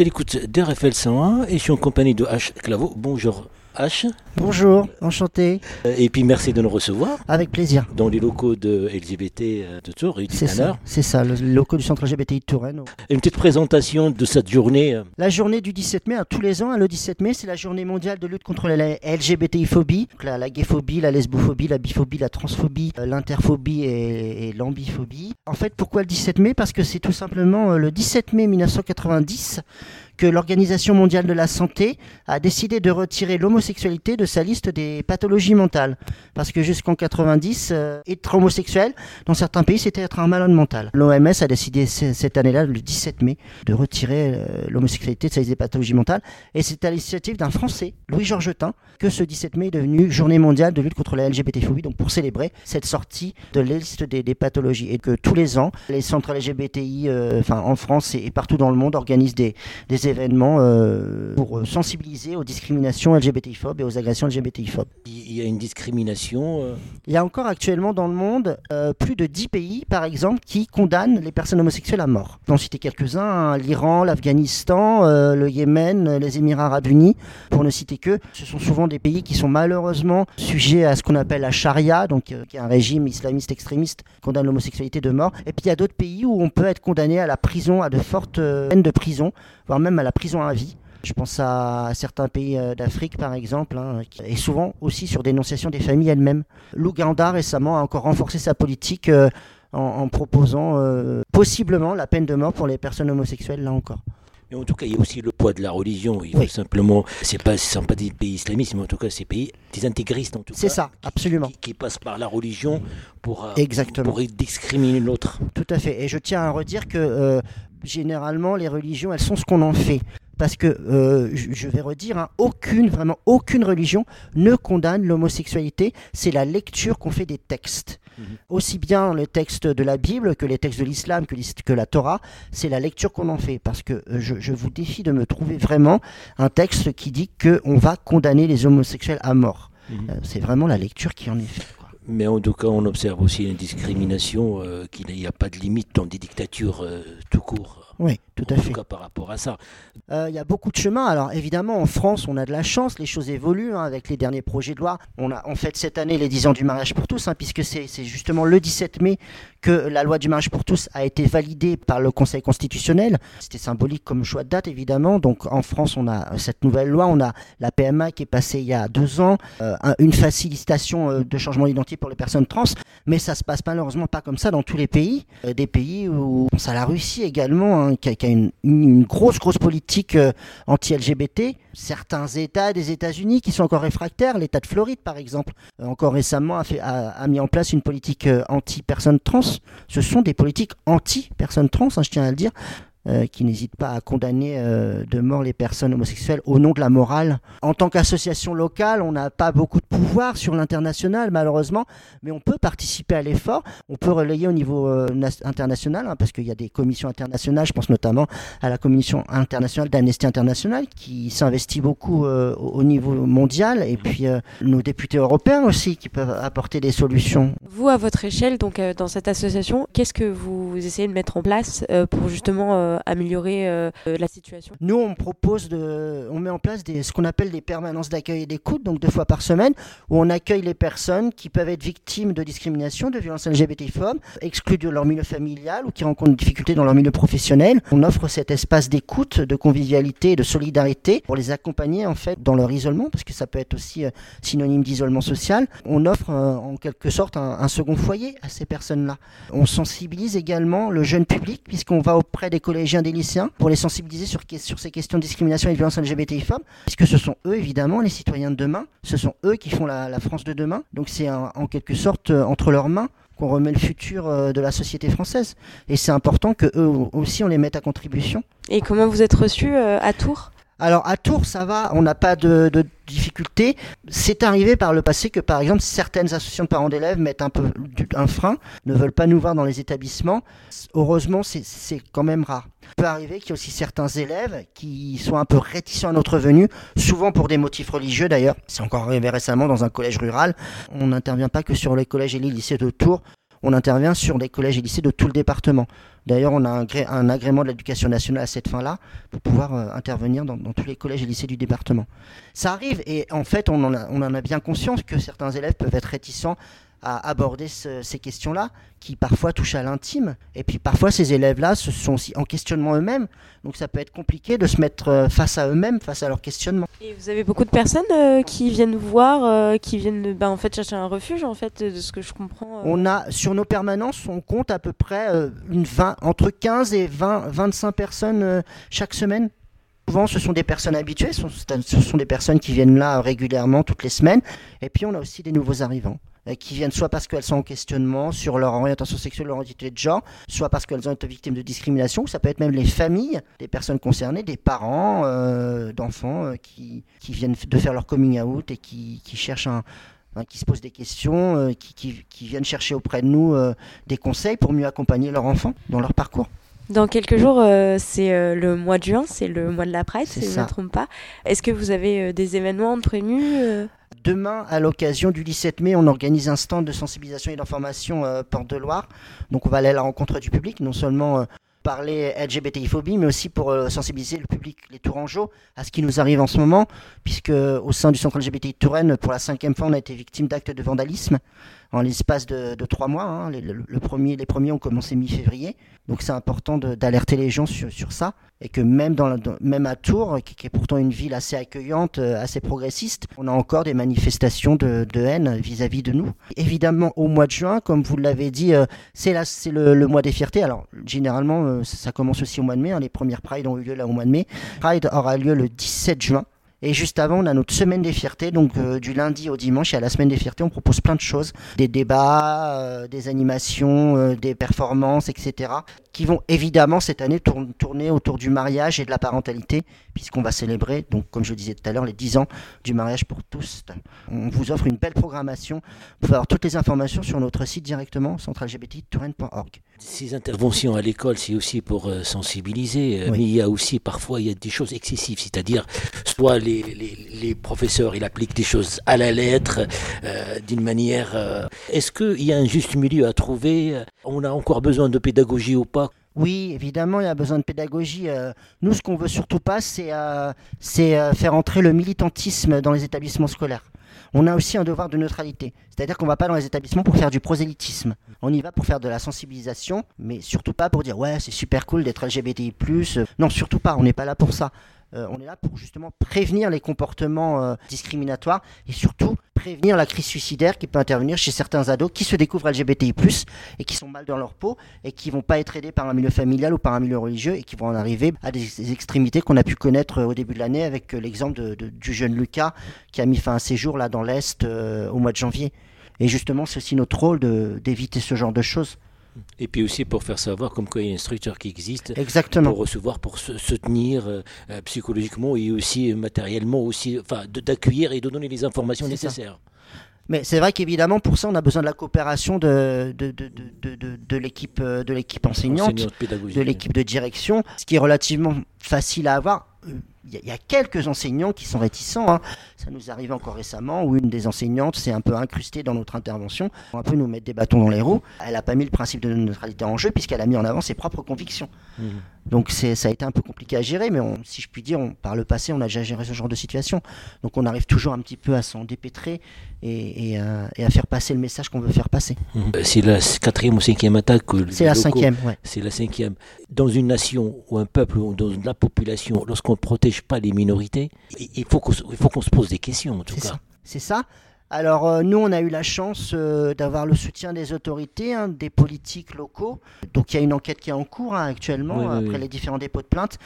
Bonjour, je t'écoute d'RFL 101 et je suis en compagnie de H. Claveau. Bonjour H. Bonjour, enchanté. Euh, Et puis merci de nous recevoir Avec plaisir. dans les locaux de LGBT euh, de Tours C'est ça, c'est ça, le locaux du centre LGBTI de Touraine. Une petite présentation de cette journée. euh, La journée du 17 mai, hein, tous les ans, hein, le 17 mai, c'est la journée mondiale de lutte contre la LGBTI-phobie, Donc la, la gayphobie, la lesbophobie, la biphobie, la transphobie, l'interphobie et, et l'ambiphobie. En fait, pourquoi le 17 mai? Parce que c'est tout simplement le 17 mai 1990 que l'Organisation mondiale de la santé a décidé de retirer l'homosexualité de sa liste des pathologies mentales. Parce que jusqu'en 90, euh, être homosexuel, dans certains pays, c'était être un malade mental. L'OMS a décidé cette année-là, le 17 mai, de retirer euh, l'homosexualité de sa liste des pathologies mentales. Et c'est à l'initiative d'un Français, Louis Georgetin, que ce 17 mai est devenu Journée mondiale de lutte contre la LGBT-phobie, donc pour célébrer cette sortie de la liste des, pathologies. Et que tous les ans, les centres LGBTI, euh, enfin en France et, et partout dans le monde, organisent des, des événements euh, pour sensibiliser aux discriminations LGBTI-phobes et aux agressions LGBTI-phobes. Il y a une discrimination. euh, Il y a encore actuellement dans le monde euh, plus de 10 pays, par exemple, qui condamnent les personnes homosexuelles à mort. J'en citer quelques-uns, hein, l'Iran, l'Afghanistan, le Yémen, les Émirats arabes unis, pour ne citer que. Ce sont souvent des pays qui sont malheureusement sujets à ce qu'on appelle la charia, donc qui est un régime islamiste extrémiste qui condamne l'homosexualité de mort. Et puis il y a d'autres pays où on peut être condamné à la prison, à de fortes peines de prison, voire même à la prison à vie. Je pense à certains pays euh, d'Afrique, par exemple, hein, et souvent aussi sur dénonciation des familles elles-mêmes. L'Ouganda récemment a encore renforcé sa politique euh, en, en proposant euh, possiblement la peine de mort pour les personnes homosexuelles, là encore. Mais en tout cas, il y a aussi le poids de la religion. Il Oui. simplement. C'est pas, ce sont pas des pays islamistes, mais en tout cas, c'est pays des intégristes en tout cas. C'est ça, absolument. Qui, qui passent par la religion pour, euh, Exactement. pour discriminer l'autre. Tout à fait. Et je tiens à redire que euh, généralement, les religions, elles sont ce qu'on en fait. Parce que, euh, je je vais redire, hein, aucune, vraiment aucune religion ne condamne l'homosexualité. C'est la lecture qu'on fait des textes. Mhm. Aussi bien les textes de la Bible que les textes de l'islam, que, la Torah, c'est la lecture qu'on en fait. Parce que euh, je, je vous défie de me trouver vraiment un texte qui dit qu'on va condamner les homosexuels à mort. Mhm. Euh, c'est vraiment la lecture qui en est faite. Mais en tout cas, on observe aussi une discrimination, euh, qu'il n'y a pas de limite dans des dictatures euh, tout court. Oui, tout à fait. cas, par rapport à ça. Euh, Il y a beaucoup de chemin. Alors évidemment, en France, on a de la chance, les choses évoluent hein, avec les derniers projets de loi. On a en fait cette année les 10 ans du mariage pour tous, hein, puisque c'est justement le 17 mai que la loi du mariage pour tous a été validée par le Conseil constitutionnel. C'était symbolique comme choix de date, évidemment. Donc en France, on a cette nouvelle loi, on a la PMA qui est passée il y a deux ans, euh, un- une facilitation euh, de changement d'identité pour les personnes trans, mais ça se passe malheureusement pas comme ça dans tous les pays. Euh, des pays où, on pense à la Russie également, hein, qui a, une, grosse, grosse politique euh, anti-LGBT. Certains États des États-Unis qui sont encore réfractaires, l'État de Floride par exemple, euh, encore récemment a mis en place une politique euh, anti-personnes trans. Ce sont des politiques anti-personnes trans, hein, je tiens à le dire. Euh, qui n'hésitent pas à condamner euh, de mort les personnes homosexuelles au nom de la morale. En tant qu'association locale, on n'a pas beaucoup de pouvoir sur l'international, malheureusement, mais on peut participer à l'effort. On peut relayer au niveau euh, international, hein, parce qu'il y a des commissions internationales, je pense notamment à la commission internationale d'Amnesty International, qui s'investit beaucoup euh, au au niveau mondial, et puis euh, nos députés européens aussi, qui peuvent apporter des solutions. Vous, à votre échelle, donc euh, dans cette association, qu'est-ce que vous essayez de mettre en place euh, pour justement euh, améliorer euh, euh, la situation Nous, on propose de, on met en place ce qu'on appelle des permanences d'accueil et d'écoute, donc deux fois par semaine, où on accueille les personnes qui peuvent être victimes de discrimination, de violences LGBT-phobes, exclues de leur milieu familial ou qui rencontrent des difficultés dans leur milieu professionnel. On offre cet espace d'écoute, de convivialité, de solidarité pour les accompagner en fait dans leur isolement, parce que ça peut être aussi euh, synonyme d'isolement social. On offre euh, en quelque sorte un, second foyer à ces personnes-là. On sensibilise également le jeune public, puisqu'on va auprès des collégiens, des lycéens, pour les sensibiliser sur, sur ces questions de discrimination et de violence LGBTI femmes, puisque ce sont eux évidemment les citoyens de demain, ce sont eux qui font la, France de demain, donc c'est en quelque sorte euh, entre leurs mains qu'on remet le futur euh, de la société française. Et c'est important que eux aussi on les mette à contribution. Et comment vous êtes reçu euh, à Tours? Alors à Tours, ça va, on n'a pas de, difficultés. C'est arrivé par le passé que par exemple certaines associations de parents d'élèves mettent un peu un frein, ne veulent pas nous voir dans les établissements. Heureusement, c'est- c'est quand même rare. Il peut arriver qu'il y ait aussi certains élèves qui sont un peu réticents à notre venue, souvent pour des motifs religieux d'ailleurs. C'est encore arrivé récemment dans un collège rural. On n'intervient pas que sur les collèges et les lycées de Tours. On intervient sur les collèges et lycées de tout le département. D'ailleurs, on a un, agrément de l'éducation nationale à cette fin-là pour pouvoir euh, intervenir dans, tous les collèges et lycées du département. Ça arrive et en fait, on en a bien conscience que certains élèves peuvent être réticents à aborder ces questions-là, qui parfois touchent à l'intime. Et puis parfois, ces élèves-là se sont aussi en questionnement eux-mêmes. Donc ça peut être compliqué de se mettre euh, face à eux-mêmes, face à leur questionnement. Et vous avez beaucoup de personnes euh, qui viennent vous voir, euh, qui viennent ben, en fait chercher un refuge, en fait, de ce que je comprends. On a sur nos permanences, on compte à peu près une 20, entre 15 et 20, 25 personnes chaque semaine. Souvent, ce sont des personnes habituées, ce sont des personnes qui viennent là régulièrement, toutes les semaines. Et puis, on a aussi des nouveaux arrivants. Euh, qui viennent soit parce qu'elles sont en questionnement sur leur orientation sexuelle, leur identité de genre, soit parce qu'elles ont été victimes de discrimination, ça peut être même les familles des personnes concernées, des parents euh, d'enfants euh, qui, viennent de faire leur coming out et qui, cherchent un, qui se posent des questions, qui, qui, viennent chercher auprès de nous des conseils pour mieux accompagner leur enfant dans leur parcours. Dans quelques jours, c'est le mois de juin, c'est le mois de la Pride, si je ne me trompe pas. Est-ce que vous avez des événements prévenus Demain, à l'occasion du 17 mai, on organise un stand de sensibilisation et d'information euh, Porte de Loire. Donc on va aller à la rencontre du public, non seulement euh, parler LGBTI-phobie, mais aussi pour euh, sensibiliser le public, les Tourangeaux, à ce qui nous arrive en ce moment, puisque au sein du centre LGBTI de Touraine, pour la cinquième fois, on a été victime d'actes de vandalisme en l'espace de, trois mois. Hein. Le, premier, les premiers ont commencé mi-février. Donc c'est important d'alerter les gens sur, ça. Et que même, dans, même à Tours, qui, est pourtant une ville assez accueillante, euh, assez progressiste, on a encore des manifestations de, haine vis-à-vis de nous. Évidemment, au mois de juin, comme vous l'avez dit, euh, c'est le, le, mois des fiertés. Alors généralement, euh, ça, commence aussi au mois de mai. Hein. Les premières Pride ont eu lieu là au mois de mai. Pride aura lieu le 17 juin. Et juste avant, on a notre semaine des fiertés, donc euh, du lundi au dimanche. Et à la semaine des fiertés, on propose plein de choses des débats, euh, des animations, euh, des performances, etc. qui vont évidemment cette année tourner autour du mariage et de la parentalité, puisqu'on va célébrer, donc comme je le disais tout à l'heure, les 10 ans du mariage pour tous. On vous offre une belle programmation. Vous pouvez avoir toutes les informations sur notre site directement, centralgbttouraine.org. Ces interventions à l'école, c'est aussi pour sensibiliser, mais il y a aussi parfois il y a des choses excessives, c'est-à-dire soit les les, professeurs, ils appliquent des choses à la lettre, euh, d'une manière... Euh, est-ce qu'il y a un juste milieu à trouver? On a encore besoin de pédagogie ou pas? Oui, évidemment, il y a besoin de pédagogie. Euh, nous, ce qu'on veut surtout pas, c'est faire entrer le militantisme dans les établissements scolaires. On a aussi un devoir de neutralité. C'est-à-dire qu'on ne va pas dans les établissements pour faire du prosélytisme. On y va pour faire de la sensibilisation, mais surtout pas pour dire ouais, c'est super cool d'être LGBTI. Non, surtout pas, on n'est pas là pour ça. Euh, on est là pour justement prévenir les comportements euh, discriminatoires et surtout prévenir la crise suicidaire qui peut intervenir chez certains ados qui se découvrent LGBTI+, et qui sont mal dans leur peau et qui vont pas être aidés par un milieu familial ou par un milieu religieux et qui vont en arriver à des, extrémités qu'on a pu connaître euh, au début de l'année avec l'exemple du jeune Lucas qui a mis fin à ses jours là dans l'Est au mois de janvier. Et justement, c'est aussi notre rôle d'éviter ce genre de choses. Et puis aussi pour faire savoir comme quoi il y a une structure qui existe Exactement. pour recevoir, pour se, tenir euh, euh, psychologiquement et aussi matériellement, aussi, enfin, d'accueillir et de donner les informations nécessaires. Mais c'est vrai qu'évidemment, pour ça, on a besoin de la coopération de, de, de, de, de l'équipe enseignante, de l'équipe de direction, ce qui est relativement facile à avoir il y, a quelques enseignants qui sont réticents. Hein. Ça nous arrive encore récemment où une des enseignantes s'est un peu incrustée dans notre intervention, pour un peu nous mettre des bâtons dans les roues. Elle n'a pas mis le principe de neutralité en jeu puisqu'elle a mis en avant ses propres convictions. Mmh. Donc ça a été un peu compliqué à gérer, mais si je puis dire, par le passé, on a déjà géré ce genre de situation. Donc on arrive toujours un petit peu à s'en dépêtrer et, à faire passer le message qu'on veut faire passer. Mmh. C'est la quatrième ou cinquième attaque. C'est la cinquième, ouais. C'est la cinquième. Dans une nation ou un peuple ou dans la population, lorsqu'on protège pas les minorités, il faut qu'on se pose des questions en tout cas. C'est ça. Alors euh, nous, on a eu la chance euh, d'avoir le soutien des autorités, hein, des politiques locaux. Donc il y a une enquête qui est en cours hein, actuellement après les différents dépôts de plainte.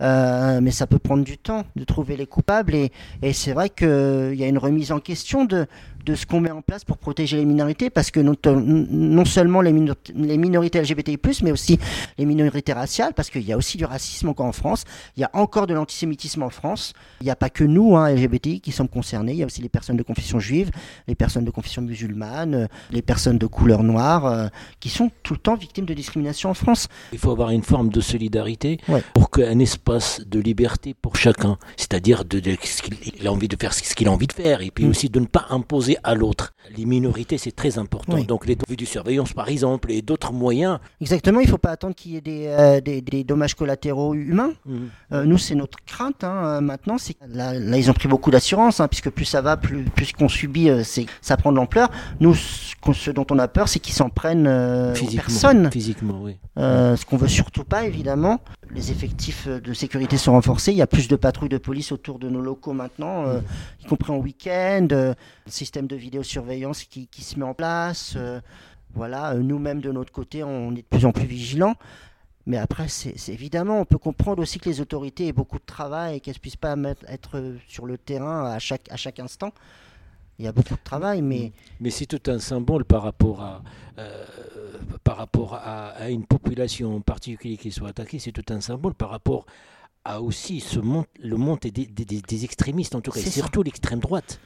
Euh, mais ça peut prendre du temps de trouver les coupables et, et c'est vrai qu'il y a une remise en question de, de ce qu'on met en place pour protéger les minorités, parce que non, non seulement les, les, minorités LGBTI+, mais aussi les minorités raciales, parce qu'il y a aussi du racisme encore en France, il y a encore de l'antisémitisme en France, il n'y a pas que nous, hein, LGBTI, qui sommes concernés, il y a aussi les personnes de confession juive, les personnes de confession musulmane, les personnes de couleur noire, euh, qui sont tout le temps victimes de discrimination en France. Il faut avoir une forme de solidarité pour qu'un espace de liberté pour chacun, c'est-à-dire de, de, qu'il a envie de faire ce qu'il a envie de faire, et puis mm. aussi de ne pas imposer à l'autre. Les minorités, c'est très important. Donc les de surveillance, par exemple, et d'autres moyens. Exactement, il ne faut pas attendre qu'il y ait des, euh, des, dommages collatéraux humains. Mhm. Euh, nous, c'est notre crainte hein, maintenant. C'est là, là, ils ont pris beaucoup d'assurance, hein, puisque plus ça va, plus, plus qu'on subit, c'est ça prend de l'ampleur. Nous, ce, dont on a peur, c'est qu'ils s'en prennent aux personnes. Physiquement, oui. ce qu'on veut surtout pas, évidemment. Les effectifs de sécurité sont renforcés. Il y a plus de patrouilles de police autour de nos locaux maintenant, mhm. y compris en week-end. système de vidéosurveillance qui, qui se met en place. Voilà, euh, nous-mêmes de notre côté, on est de plus en plus vigilants. Mais après, c'est évidemment, on peut comprendre aussi que les autorités aient beaucoup de travail et qu'elles ne puissent pas être sur le terrain à chaque, à chaque instant. Il y a beaucoup de travail, mais... Mais c'est tout un symbole par rapport à, euh, par rapport à, une population en particulier qui soit attaquée, c'est tout un symbole par rapport à aussi ce le monde des, des, extrémistes, en tout cas, et surtout l'extrême droite.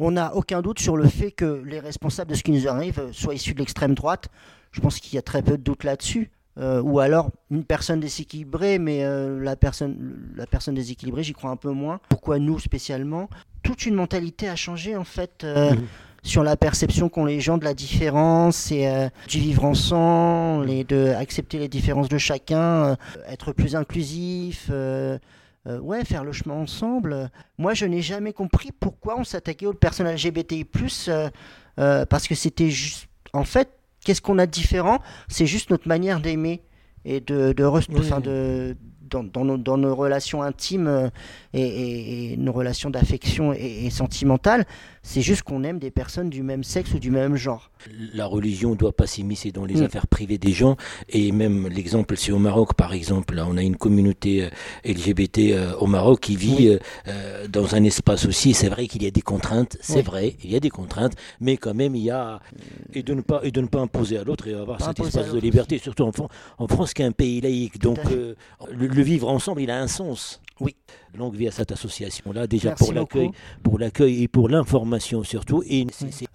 On n'a aucun doute sur le fait que les responsables de ce qui nous arrive soient issus de l'extrême droite. Je pense qu'il y a très peu de doute là-dessus. Euh, ou alors une personne déséquilibrée, mais euh, la, personne, la personne déséquilibrée, j'y crois un peu moins. Pourquoi nous spécialement? Toute une mentalité a changé en fait euh, mmh. sur la perception qu'ont les gens de la différence et du vivre ensemble et de accepter les différences de chacun, être plus inclusif. Euh, ouais, faire le chemin ensemble. Moi, je n'ai jamais compris pourquoi on s'attaquait aux personnes LGBTI+, euh, euh, parce que c'était juste... En fait, qu'est-ce qu'on a de différent? C'est juste notre manière d'aimer et de, de, de, dans, nos, relations intimes et, nos relations d'affection et, et sentimentales. C'est juste qu'on aime des personnes du même sexe ou du même genre. La religion ne doit pas s'immiscer dans les mm. affaires privées des gens. Et même l'exemple, c'est au Maroc, par exemple. Là, on a une communauté euh, LGBT euh, au Maroc qui vit euh, dans un espace aussi. C'est vrai qu'il y a des contraintes. C'est vrai, il y a des contraintes. Mais quand même, il y a. Et de ne pas, et de ne pas imposer à l'autre et avoir cet espace de liberté, surtout en, en, France, qui est un pays laïque. Donc, le vivre ensemble, il a un sens. Oui. Longue vie à cette association-là, déjà pour l'accueil, pour l'accueil et pour l'information surtout. Et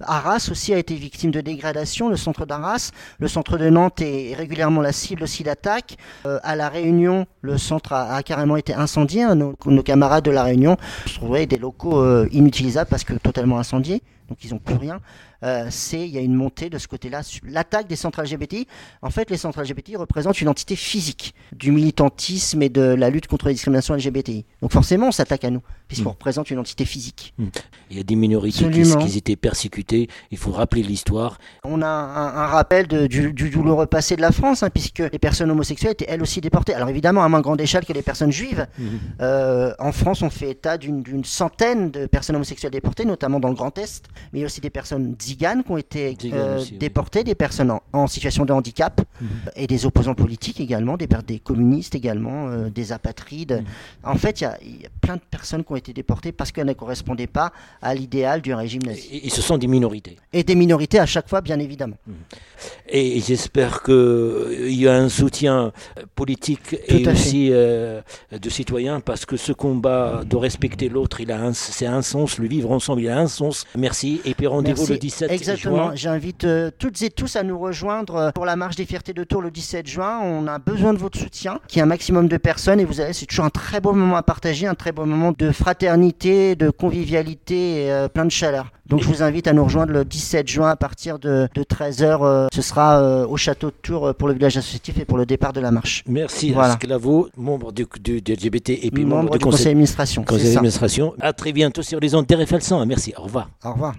Arras aussi a été victime de dégradation, le centre d'Arras. Le centre de Nantes est régulièrement la cible aussi d'attaques. Euh, à La Réunion, le centre a, carrément été incendié. Nos, camarades de La Réunion trouvaient des locaux euh, inutilisables parce que totalement incendiés donc ils n'ont plus rien. Euh, c'est il y a une montée de ce côté-là. L'attaque des centres LGBT, en fait, les centres LGBT représentent une entité physique du militantisme et de la lutte contre les discriminations LGBTI. Donc forcément, on s'attaque à nous, puisqu'on mm. représente une entité physique. Mm. Il y a des minorités qui, étaient persécutées. Il faut rappeler l'histoire. On a un, rappel du, douloureux passé de la France, hein, puisque les personnes homosexuelles étaient elles aussi déportées. Alors évidemment, à moins grande échelle que les personnes juives. Mm. Euh, en France, on fait état d'une centaine de personnes homosexuelles déportées, notamment dans le Grand Est mais il y a aussi des personnes ziganes qui ont été euh, déportées, des personnes en, situation de handicap, et des opposants politiques également, des, des communistes également, euh, des apatrides. En fait, il y, a, plein de personnes qui ont été déportées parce qu'elles ne correspondaient pas à l'idéal du régime nazi. Et, ce sont des minorités. Et des minorités à chaque fois, bien évidemment. Mhm. Et j'espère qu'il euh, y a un soutien politique et aussi de citoyens parce que ce combat de respecter l'autre, il a c'est un sens, le vivre ensemble, il a un sens. Merci et puis rendez-vous le 17 Exactement. J'invite euh, toutes et tous à nous rejoindre euh, pour la marche des fiertés de Tours le 17 juin. On a besoin de votre soutien, qui est un maximum de personnes. Et vous allez, c'est toujours un très beau moment à partager, un très beau moment de fraternité, de convivialité et euh, plein de chaleur. Donc je vous invite à nous rejoindre le 17 juin à partir de, 13h. ce sera au château de Tours pour le village associatif et pour le départ de la marche. Merci voilà. membre du, LGBT et puis membre, du conseil, d'administration. Conseil d'administration. À très bientôt sur les ondes d'RFL 100. Merci. Au revoir. Au revoir.